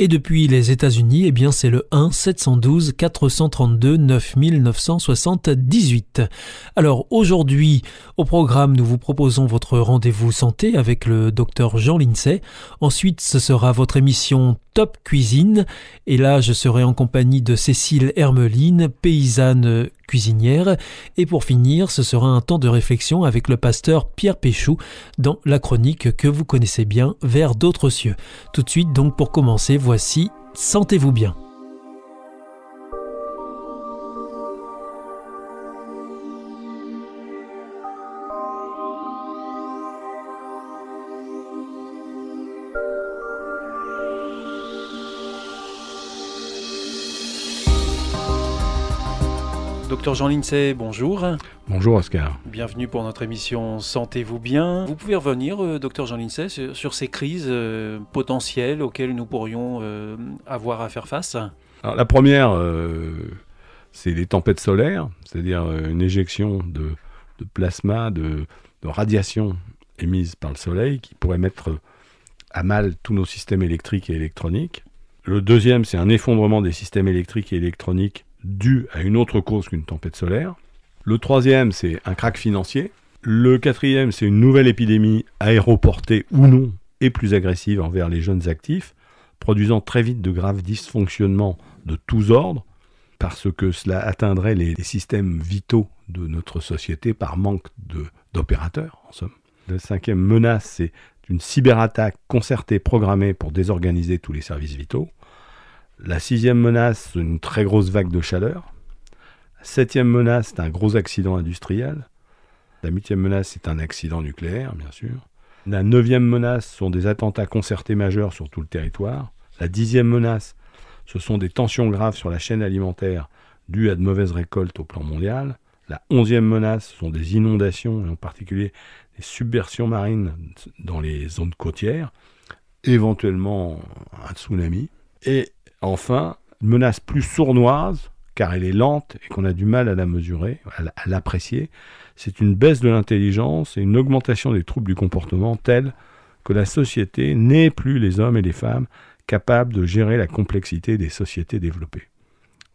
Et depuis les États-Unis, eh bien c'est le 1 712 432 9978. Alors aujourd'hui, au programme, nous vous proposons votre rendez-vous santé avec le docteur Jean Lincey. Ensuite, ce sera votre émission Top Cuisine. Et là, je serai en compagnie de Cécile Hermeline, paysanne cuisinière. Et pour finir, ce sera un temps de réflexion avec le pasteur Pierre Péchou dans la chronique que vous connaissez bien, Vers d'autres cieux. Tout de suite, donc pour commencer, voici Sentez-vous bien. Docteur Jean Lincey, bonjour. Bonjour Oscar. Bienvenue pour notre émission Sentez-vous bien. Vous pouvez revenir, euh, docteur Jean Lincey, sur, ces crises euh, potentielles auxquelles nous pourrions euh, avoir à faire face? Alors, La première, c'est les tempêtes solaires, c'est-à-dire une éjection de, plasma, de, de, radiation émise par le Soleil qui pourrait mettre à mal tous nos systèmes électriques et électroniques. Le deuxième, c'est un effondrement des systèmes électriques et électroniques dû à une autre cause qu'une tempête solaire. Le troisième, c'est un crack financier. Le quatrième, c'est une nouvelle épidémie aéroportée ou non et plus agressive envers les jeunes actifs, produisant très vite de graves dysfonctionnements de tous ordres, parce que cela atteindrait les, systèmes vitaux de notre société par manque d'opérateurs, en somme. La cinquième menace, c'est une cyberattaque concertée, programmée pour désorganiser tous les services vitaux. La sixième menace, c'est une très grosse vague de chaleur. La septième menace, c'est un gros accident industriel. La huitième menace, c'est un accident nucléaire, bien sûr. La neuvième menace sont des attentats concertés majeurs sur tout le territoire. La dixième menace, ce sont des tensions graves sur la chaîne alimentaire dues à de mauvaises récoltes au plan mondial. La onzième menace sont des inondations, et en particulier des subversions marines dans les zones côtières, éventuellement un tsunami. Enfin, une menace plus sournoise, car elle est lente et qu'on a du mal à la mesurer, à l'apprécier, c'est une baisse de l'intelligence et une augmentation des troubles du comportement tels que la société n'est plus les hommes et les femmes capables de gérer la complexité des sociétés développées.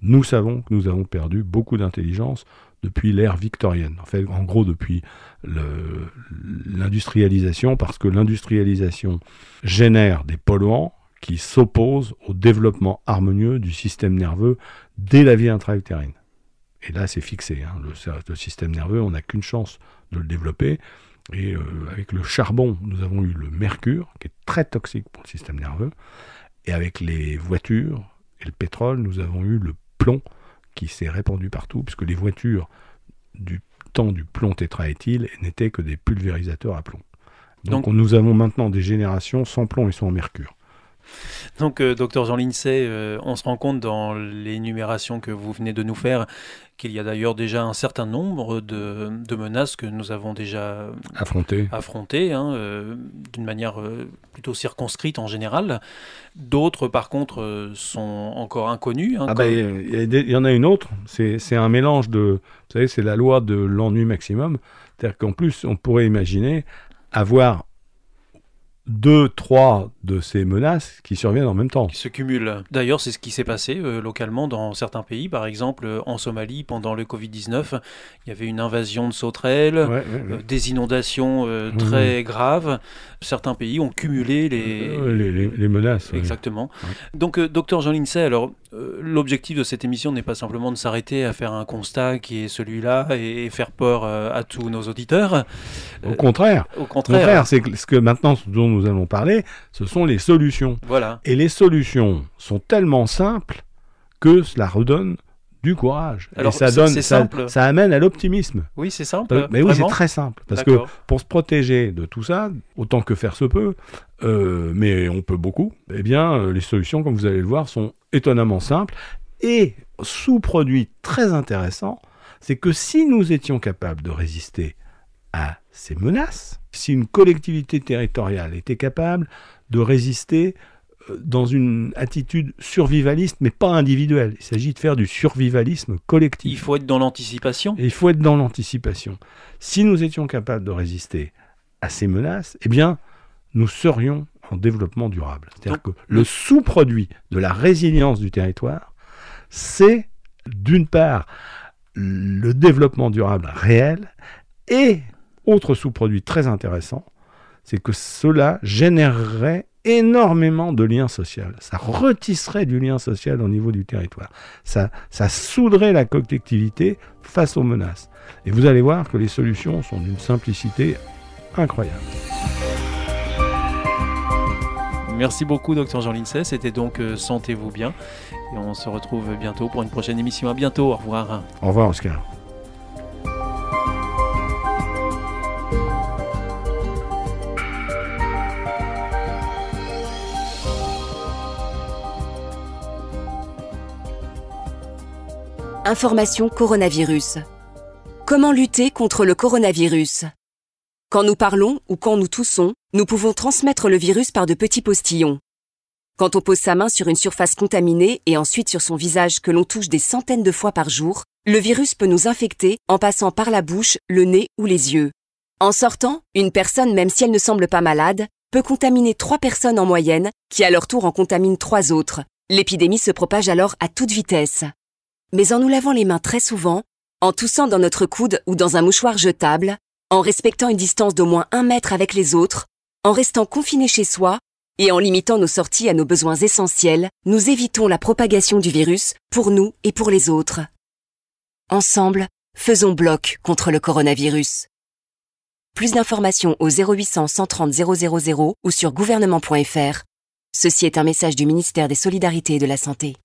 Nous savons que nous avons perdu beaucoup d'intelligence depuis l'ère victorienne, en en gros depuis l'industrialisation, parce que l'industrialisation génère des polluants, qui s'oppose au développement harmonieux du système nerveux dès la vie intra-utérine. Et là, c'est fixé. Hein. Le, système nerveux, on n'a qu'une chance de le développer. Et euh, avec le charbon, nous avons eu le mercure, qui est très toxique pour le système nerveux. Et avec les voitures et le pétrole, nous avons eu le plomb, qui s'est répandu partout, puisque les voitures du temps du plomb tétraéthyle n'étaient que des pulvérisateurs à plomb. Donc, Donc nous avons maintenant des générations sans plomb et sans mercure. Donc, euh, docteur Jean Lincey, euh, on se rend compte dans l'énumération que vous venez de nous faire qu'il y a d'ailleurs déjà un certain nombre de, menaces que nous avons déjà affrontées, affrontées hein, euh, d'une manière plutôt circonscrite en général. D'autres, par contre, sont encore inconnues. Hein, ah ben, il y, en a une autre, c'est un mélange de... Vous savez, c'est la loi de l'ennui maximum. C'est-à-dire qu'en plus, on pourrait imaginer avoir deux, trois de ces menaces qui surviennent en même temps. Qui se cumulent. D'ailleurs, c'est ce qui s'est passé euh, localement dans certains pays. Par exemple, euh, en Somalie, pendant le Covid-19, il y avait une invasion de sauterelles, euh, des inondations très graves. Certains pays ont cumulé les, les, menaces. Exactement. Donc, docteur Jean Lincey, alors, l'objectif de cette émission n'est pas simplement de s'arrêter à faire un constat qui est celui-là et, faire peur à tous nos auditeurs. Au contraire. Au contraire. c'est ce que maintenant dont nous allons parler, ce sont les solutions. Voilà. Et les solutions sont tellement simples que cela redonne du courage. Alors, et ça donne, ça, ça, amène à l'optimisme. Oui, c'est simple. Mais oui, c'est très simple. Parce que pour se protéger de tout ça, autant que faire se peut, euh, mais on peut beaucoup, eh bien, euh, les solutions, comme vous allez le voir, sont étonnamment simples. Et sous-produit très intéressant, c'est que si nous étions capables de résister à ces menaces, si une collectivité territoriale était capable de résister dans une attitude survivaliste, mais pas individuelle. Il s'agit de faire du survivalisme collectif. Il faut être dans l'anticipation. il faut être dans l'anticipation. Si nous étions capables de résister à ces menaces, eh bien, nous serions en développement durable. C'est-à-dire que le sous-produit de la résilience du territoire, c'est d'une part le développement durable réel et autre sous-produit très intéressant, c'est que cela générerait énormément de liens sociaux. Ça retisserait du lien social au niveau du territoire. Ça, ça souderait la collectivité face aux menaces. Et vous allez voir que les solutions sont d'une simplicité incroyable. Merci beaucoup, docteur Jean Lincey. C'était donc euh, Sentez-vous bien. Et on se retrouve bientôt pour une prochaine émission. À bientôt. Au revoir. Au revoir, Oscar. Information coronavirus. Comment lutter contre le coronavirus? Quand nous parlons ou quand nous toussons, nous pouvons transmettre le virus par de petits postillons. Quand on pose sa main sur une surface contaminée et ensuite sur son visage que l'on touche des centaines de fois par jour, le virus peut nous infecter en passant par la bouche, le nez ou les yeux. En sortant, une personne, même si elle ne semble pas malade, peut contaminer trois personnes en moyenne, qui à leur tour en contaminent trois autres. L'épidémie se propage alors à toute vitesse mais en nous lavant les mains très souvent, en toussant dans notre coude ou dans un mouchoir jetable, en respectant une distance d'au moins un mètre avec les autres, en restant confiné chez soi et en limitant nos sorties à nos besoins essentiels, nous évitons la propagation du virus pour nous et pour les autres. Ensemble, faisons bloc contre le coronavirus. Plus d'informations au 0800 130 000 ou sur gouvernement.fr. Ceci est un message du ministère des Solidarités et de la Santé.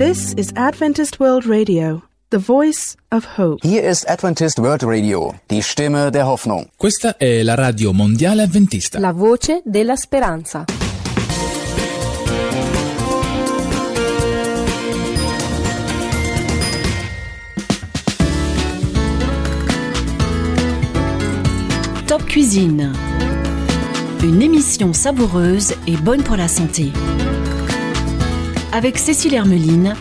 This is Adventist World Radio, the voice of hope. Hier ist Adventist World Radio, die Stimme der Hoffnung. Questa è la radio mondiale adventista. La voce della speranza. Top Cuisine. Une émission savoureuse et bonne pour la santé avec Cécile Hermeline,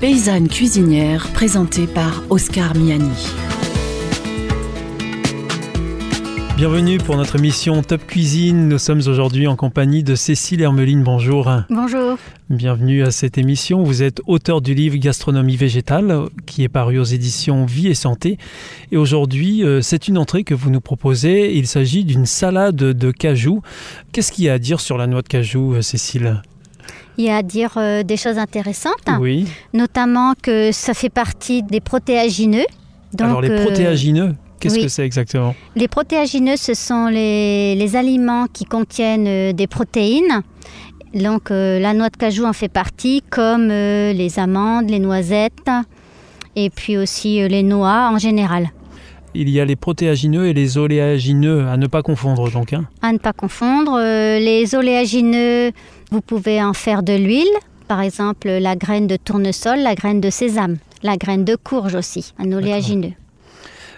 paysanne cuisinière présentée par Oscar Miani. Bienvenue pour notre émission Top Cuisine. Nous sommes aujourd'hui en compagnie de Cécile Hermeline. Bonjour. Bonjour. Bienvenue à cette émission. Vous êtes auteur du livre Gastronomie végétale qui est paru aux éditions Vie et Santé. Et aujourd'hui, euh, c'est une entrée que vous nous proposez. Il s'agit d'une salade de cajou. Qu'est-ce qu'il y a à dire sur la noix de cajou, euh, Cécile? Il y a à dire euh, des choses intéressantes. Oui. Notamment que ça fait partie des protéagineux. Alors les euh, protéagineux, qu'est-ce que c'est exactement? Les protéagineux, ce sont les, aliments qui contiennent euh, des protéines. Donc la noix de cajou en fait partie, comme les amandes, les noisettes et puis aussi les noix en général. Il y a les protéagineux et les oléagineux, à ne pas confondre donc. Hein. À ne pas confondre. les oléagineux, vous pouvez en faire de l'huile, par exemple la graine de tournesol, la graine de sésame, la graine de courge aussi, un oléagineux.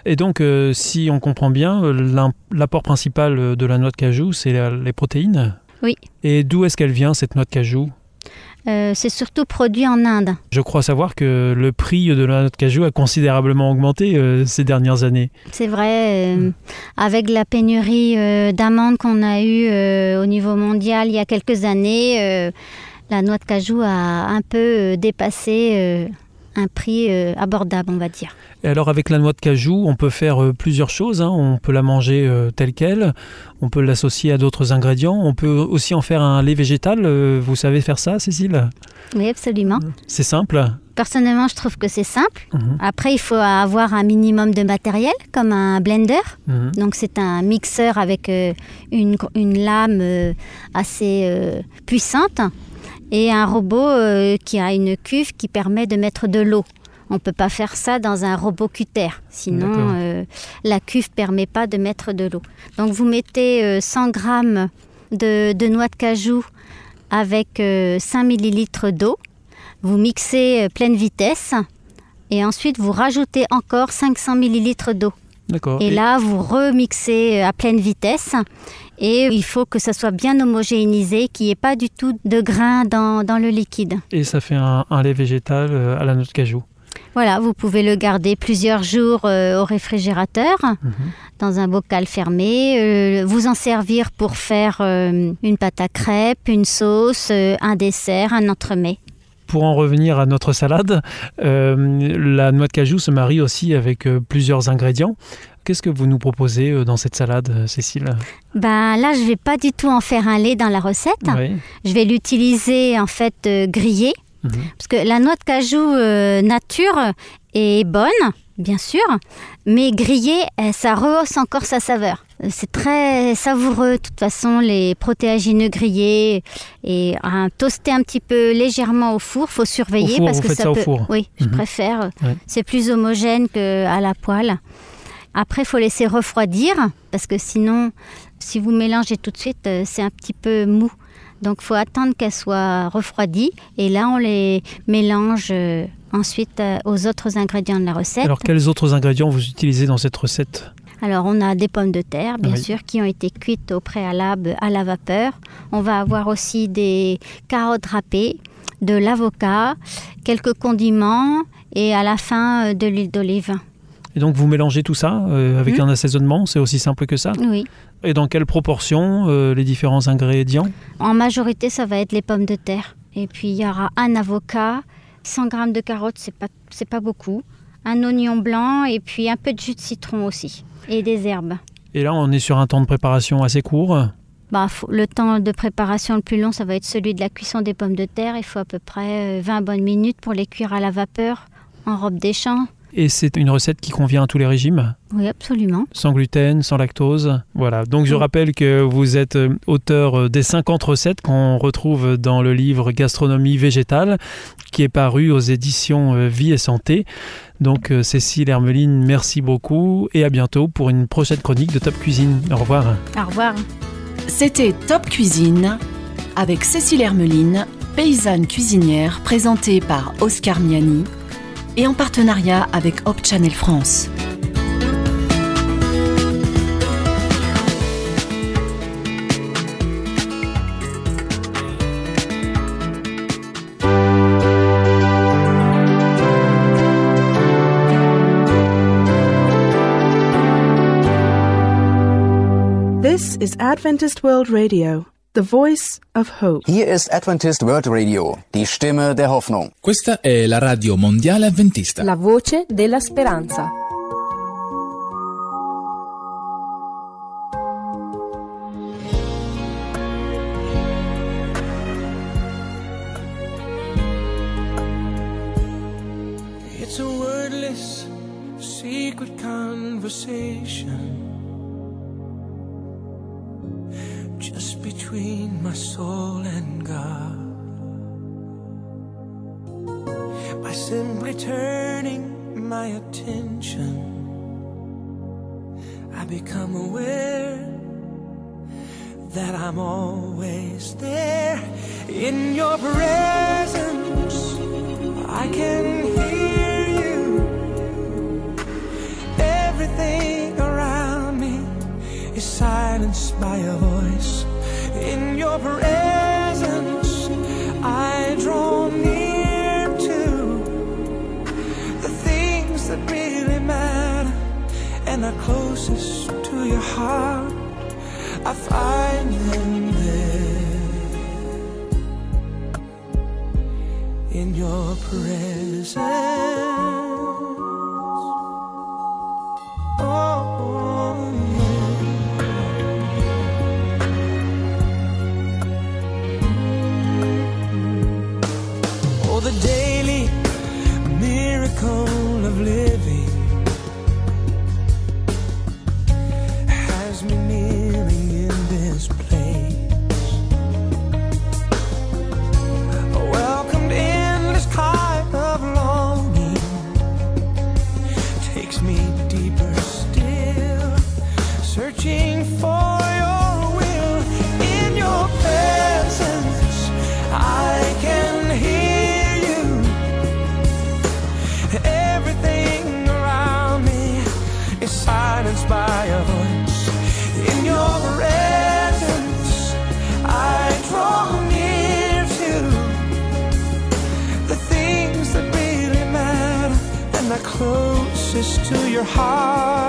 Et donc, euh, si on comprend bien, euh, l'apport principal de la noix de cajou, c'est les protéines? Oui. Et d'où est-ce qu'elle vient, cette noix de cajou? Euh, c'est surtout produit en Inde. Je crois savoir que le prix de la noix de cajou a considérablement augmenté ces dernières années. C'est vrai, hmm. avec la pénurie d'amandes qu'on a eue au niveau mondial il y a quelques années, la noix de cajou a un peu dépassé un prix euh, abordable, on va dire. Et alors avec la noix de cajou, on peut faire euh, plusieurs choses. hein. On peut la manger euh, telle qu'elle, on peut l'associer à d'autres ingrédients, on peut aussi en faire un lait végétal. Vous savez faire ça, Cécile? Oui, absolument. C'est simple. Personnellement, je trouve que c'est simple. Mhm. Après, il faut avoir un minimum de matériel, comme un blender. Mhm. Donc, c'est un mixeur avec une, une lame assez puissante et un robot euh, qui a une cuve qui permet de mettre de l'eau. On ne peut pas faire ça dans un robot cutter, sinon euh, la cuve permet pas de mettre de l'eau. Donc, vous mettez euh, 100 grammes de, de noix de cajou avec euh, 5 millilitres d'eau. Vous mixez euh, pleine vitesse et ensuite vous rajoutez encore 500 millilitres d'eau. Et là, vous remixez euh, à pleine vitesse. Et il faut que ça soit bien homogénéisé, qu'il n'y ait pas du tout de grains dans, dans le liquide. Et ça fait un, un lait végétal euh, à la noix de cajou. Voilà, vous pouvez le garder plusieurs jours euh, au réfrigérateur, Mhm. dans un bocal fermé, euh, vous en servir pour faire euh, une pâte à crêpes, une sauce, un dessert, un entremets. Pour en revenir à notre salade, la noix de cajou se marie aussi avec plusieurs ingrédients. Qu'est-ce que vous nous proposez euh, dans cette salade, euh, Cécile? Ben là, je vais pas du tout en faire un lait dans la recette. Oui. Je vais l'utiliser en fait euh, grillé. Mhm. Parce que la noix de cajou euh, nature est bonne, bien sûr, mais grillée, ça rehausse encore sa saveur. C'est très savoureux, de toute façon, les protéagineux grillés et un toaster un petit peu légèrement au four. Faut surveiller Au four, parce vous que ça ça au peut. four Oui, je Mhm. préfère. Ouais. C'est plus homogène qu'à la poêle. Après, il faut laisser refroidir parce que sinon, si vous mélangez tout de suite, euh, c'est un petit peu mou. Donc, il faut attendre qu'elle soit refroidie. Et là, on les mélange euh, ensuite euh, aux autres ingrédients de la recette. Alors, quels autres ingrédients vous utilisez dans cette recette? Alors, on a des pommes de terre, bien Oui. sûr, qui ont été cuites au préalable à la vapeur. On va avoir aussi des carottes râpées, de l'avocat, quelques condiments et à la fin de l'huile d'olive. Et donc, vous mélangez tout ça euh, avec Mhm. un assaisonnement C'est aussi simple que ça Oui. Et dans quelle proportion euh, les différents ingrédients? En majorité, ça va être les pommes de terre. Et puis, il y aura un avocat, 100 grammes de carottes, c'est pas, c'est pas beaucoup. Un oignon blanc et puis un peu de jus de citron aussi. Et des herbes. Et là, on est sur un temps de préparation assez court. Bah, faut- le temps de préparation le plus long, ça va être celui de la cuisson des pommes de terre. Il faut à peu près euh, 20 bonnes minutes pour les cuire à la vapeur en robe des champs. Et c'est une recette qui convient à tous les régimes Oui, absolument. sans gluten, sans lactose. Voilà. Donc je rappelle que vous êtes euh, auteur euh, des 50 recettes qu'on retrouve dans le livre Gastronomie végétale qui est paru aux éditions euh, Vie et Santé. Donc Cécile Hermeline, merci beaucoup et à bientôt pour une prochaine chronique de Top Cuisine. Au revoir. Au revoir. C'était Top Cuisine avec Cécile Hermeline, paysanne cuisinière présentée par Oscar Miani et en partenariat avec Hop Channel France. This is Adventist World Radio, the voice of hope. Hier ist Adventist World Radio, die Stimme der Hoffnung. Questa è la radio mondiale avventista. La voce della speranza. It's a wordless, secret conversation between my soul and God. By simply turning my attention, I become aware that I'm always there in your presence. I can hear you. Everything around me is silenced by your voice. In your presence, I draw near to the things that really matter and are closest to your heart. I find them there in your presence. Closest to your heart.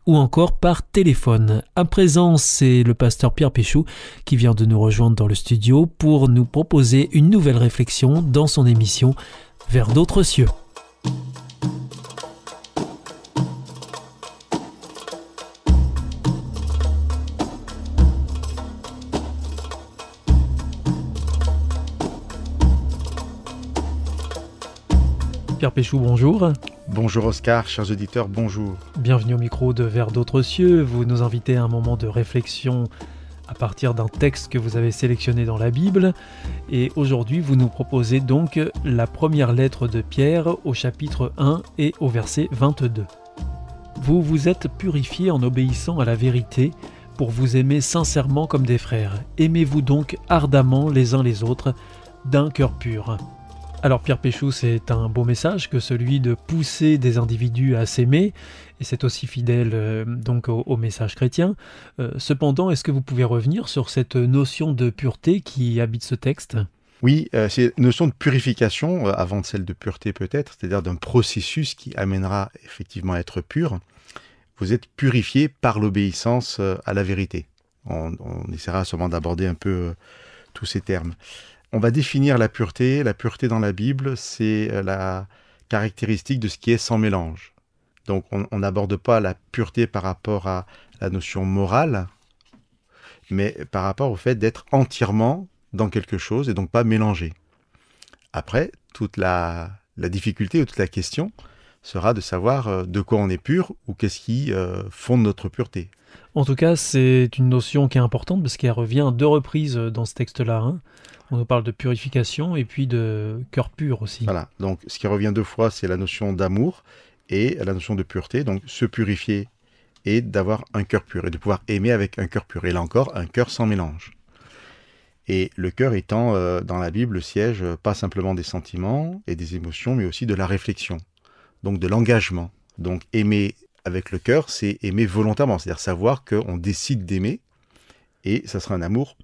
ou encore par téléphone. À présent, c'est le pasteur Pierre Péchou qui vient de nous rejoindre dans le studio pour nous proposer une nouvelle réflexion dans son émission Vers d'autres cieux. Pierre Péchou, bonjour. Bonjour Oscar, chers auditeurs, bonjour. Bienvenue au micro de Vers d'autres cieux. Vous nous invitez à un moment de réflexion à partir d'un texte que vous avez sélectionné dans la Bible. Et aujourd'hui, vous nous proposez donc la première lettre de Pierre au chapitre 1 et au verset 22. Vous vous êtes purifiés en obéissant à la vérité pour vous aimer sincèrement comme des frères. Aimez-vous donc ardemment les uns les autres d'un cœur pur. Alors Pierre Péchou, c'est un beau message que celui de pousser des individus à s'aimer, et c'est aussi fidèle euh, donc au, message chrétien. Euh, cependant, est-ce que vous pouvez revenir sur cette notion de pureté qui habite ce texte? Oui, euh, c'est une notion de purification, euh, avant celle de pureté peut-être, c'est-à-dire d'un processus qui amènera effectivement à être pur. Vous êtes purifié par l'obéissance à la vérité. On, on essaiera sûrement d'aborder un peu tous ces termes. On va définir la pureté. La pureté dans la Bible, c'est la caractéristique de ce qui est sans mélange. Donc on n'aborde pas la pureté par rapport à la notion morale, mais par rapport au fait d'être entièrement dans quelque chose et donc pas mélangé. Après, toute la, difficulté ou toute la question sera de savoir euh, de quoi on est pur ou qu'est-ce qui euh, fonde notre pureté. En tout cas, c'est une notion qui est importante parce qu'elle revient à deux reprises dans ce texte-là. Hein. On nous parle de purification et puis de cœur pur aussi. Voilà, donc ce qui revient deux fois, c'est la notion d'amour et la notion de pureté. Donc se purifier et d'avoir un cœur pur et de pouvoir aimer avec un cœur pur. Et là encore, un cœur sans mélange. Et le cœur étant euh, dans la Bible le siège euh, pas simplement des sentiments et des émotions, mais aussi de la réflexion, donc de l'engagement. Donc aimer avec le cœur, c'est aimer volontairement, c'est-à-dire savoir qu'on décide d'aimer, et ça sera un amour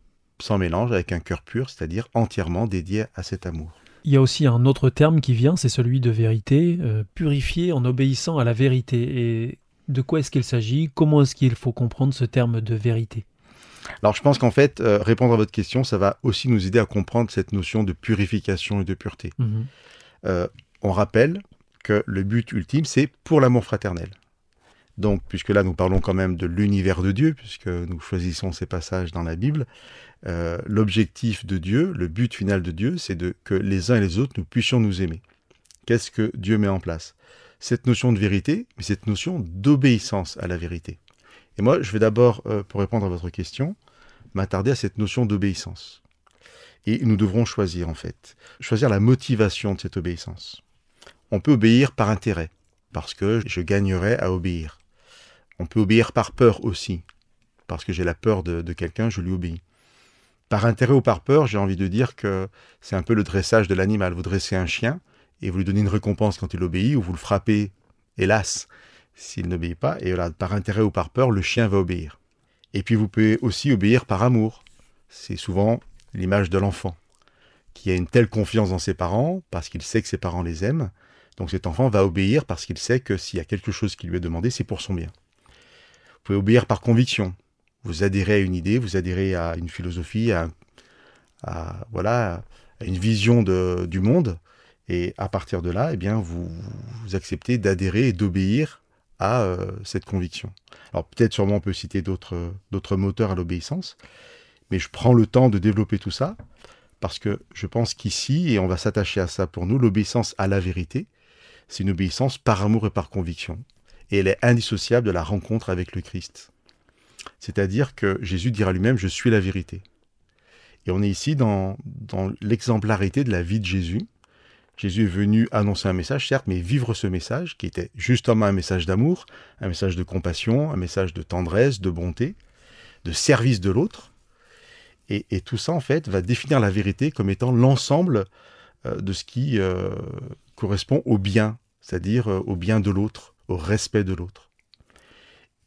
sans mélange, avec un cœur pur, c'est-à-dire entièrement dédié à cet amour. Il y a aussi un autre terme qui vient, c'est celui de vérité, euh, purifier en obéissant à la vérité. Et de quoi est-ce qu'il s'agit? Comment est-ce qu'il faut comprendre ce terme de vérité? Alors je pense qu'en fait, euh, répondre à votre question, ça va aussi nous aider à comprendre cette notion de purification et de pureté. Mhm. Euh, on rappelle que le but ultime, c'est pour l'amour fraternel. Donc, puisque là, nous parlons quand même de l'univers de Dieu, puisque nous choisissons ces passages dans la Bible, euh, l'objectif de Dieu, le but final de Dieu, c'est que les uns et les autres, nous puissions nous aimer. Qu'est-ce que Dieu met en place? Cette notion de vérité, mais cette notion d'obéissance à la vérité. Et moi, je vais d'abord, euh, pour répondre à votre question, m'attarder à cette notion d'obéissance. Et nous devrons choisir, en fait, choisir la motivation de cette obéissance. On peut obéir par intérêt, parce que je gagnerai à obéir. On peut obéir par peur aussi, parce que j'ai la peur de, quelqu'un, je lui obéis. Par intérêt ou par peur, j'ai envie de dire que c'est un peu le dressage de l'animal. Vous dressez un chien et vous lui donnez une récompense quand il obéit, ou vous le frappez, hélas, s'il n'obéit pas, et voilà, par intérêt ou par peur, le chien va obéir. Et puis vous pouvez aussi obéir par amour. C'est souvent l'image de l'enfant, qui a une telle confiance dans ses parents, parce qu'il sait que ses parents les aiment. Donc cet enfant va obéir parce qu'il sait que s'il y a quelque chose qui lui est demandé, c'est pour son bien. Pouvez obéir par conviction. Vous adhérez à une idée, vous adhérez à une philosophie, à, voilà, une vision du monde, et à partir de là, eh bien, vous, vous acceptez d'adhérer et d'obéir à euh, cette conviction. Alors peut-être sûrement on peut citer d'autres moteurs à l'obéissance, mais je prends le temps de développer tout ça parce que je pense qu'ici, et on va s'attacher à ça pour nous, l'obéissance à la vérité, c'est une obéissance par amour et par conviction, et elle est indissociable de la rencontre avec le Christ. C'est-à-dire que Jésus dira lui-même, je suis la vérité. Et on est ici dans, dans l'exemplarité de la vie de Jésus, Jésus est venu annoncer un message, certes, mais vivre ce message, qui était justement un message d'amour, un message de compassion, un message de tendresse, de bonté, de service de l'autre. Et, tout ça, en fait, va définir la vérité comme étant l'ensemble euh, de ce qui euh, correspond au bien, c'est-à-dire euh, au bien de l'autre, au respect de l'autre.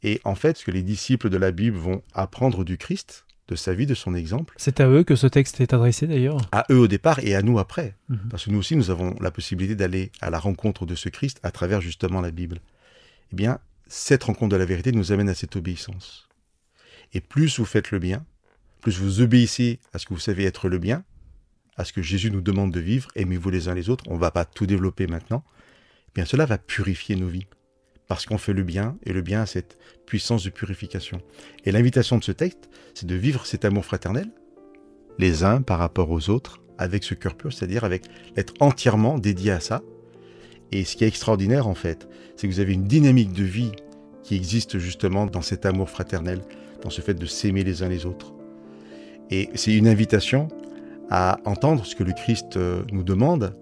Et en fait, ce que les disciples de la Bible vont apprendre du Christ, de sa vie, de son exemple. C'est à eux que ce texte est adressé d'ailleurs À eux au départ et à nous après. Mhm. Parce que nous aussi, nous avons la possibilité d'aller à la rencontre de ce Christ à travers justement la Bible. Eh bien, cette rencontre de la vérité nous amène à cette obéissance. Et plus vous faites le bien, plus vous obéissez à ce que vous savez être le bien, à ce que Jésus nous demande de vivre, aimez-vous les uns les autres, on ne va pas tout développer maintenant, eh bien cela va purifier nos vies parce qu'on fait le bien, et le bien a cette puissance de purification. Et l'invitation de ce texte, c'est de vivre cet amour fraternel, les uns par rapport aux autres, avec ce cœur pur, c'est-à-dire avec l'être entièrement dédié à ça. Et ce qui est extraordinaire en fait, c'est que vous avez une dynamique de vie qui existe justement dans cet amour fraternel, dans ce fait de s'aimer les uns les autres. Et c'est une invitation à entendre ce que le Christ euh, nous demande,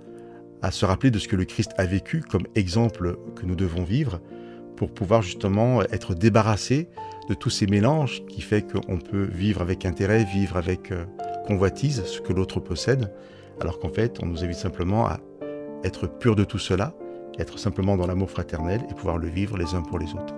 à se rappeler de ce que le Christ a vécu comme exemple que nous devons vivre, pour pouvoir justement être débarrassé de tous ces mélanges qui fait qu'on peut vivre avec intérêt, vivre avec euh, convoitise ce que l'autre possède, alors qu'en fait on nous invite simplement à être pur de tout cela, être simplement dans l'amour fraternel et pouvoir le vivre les uns pour les autres.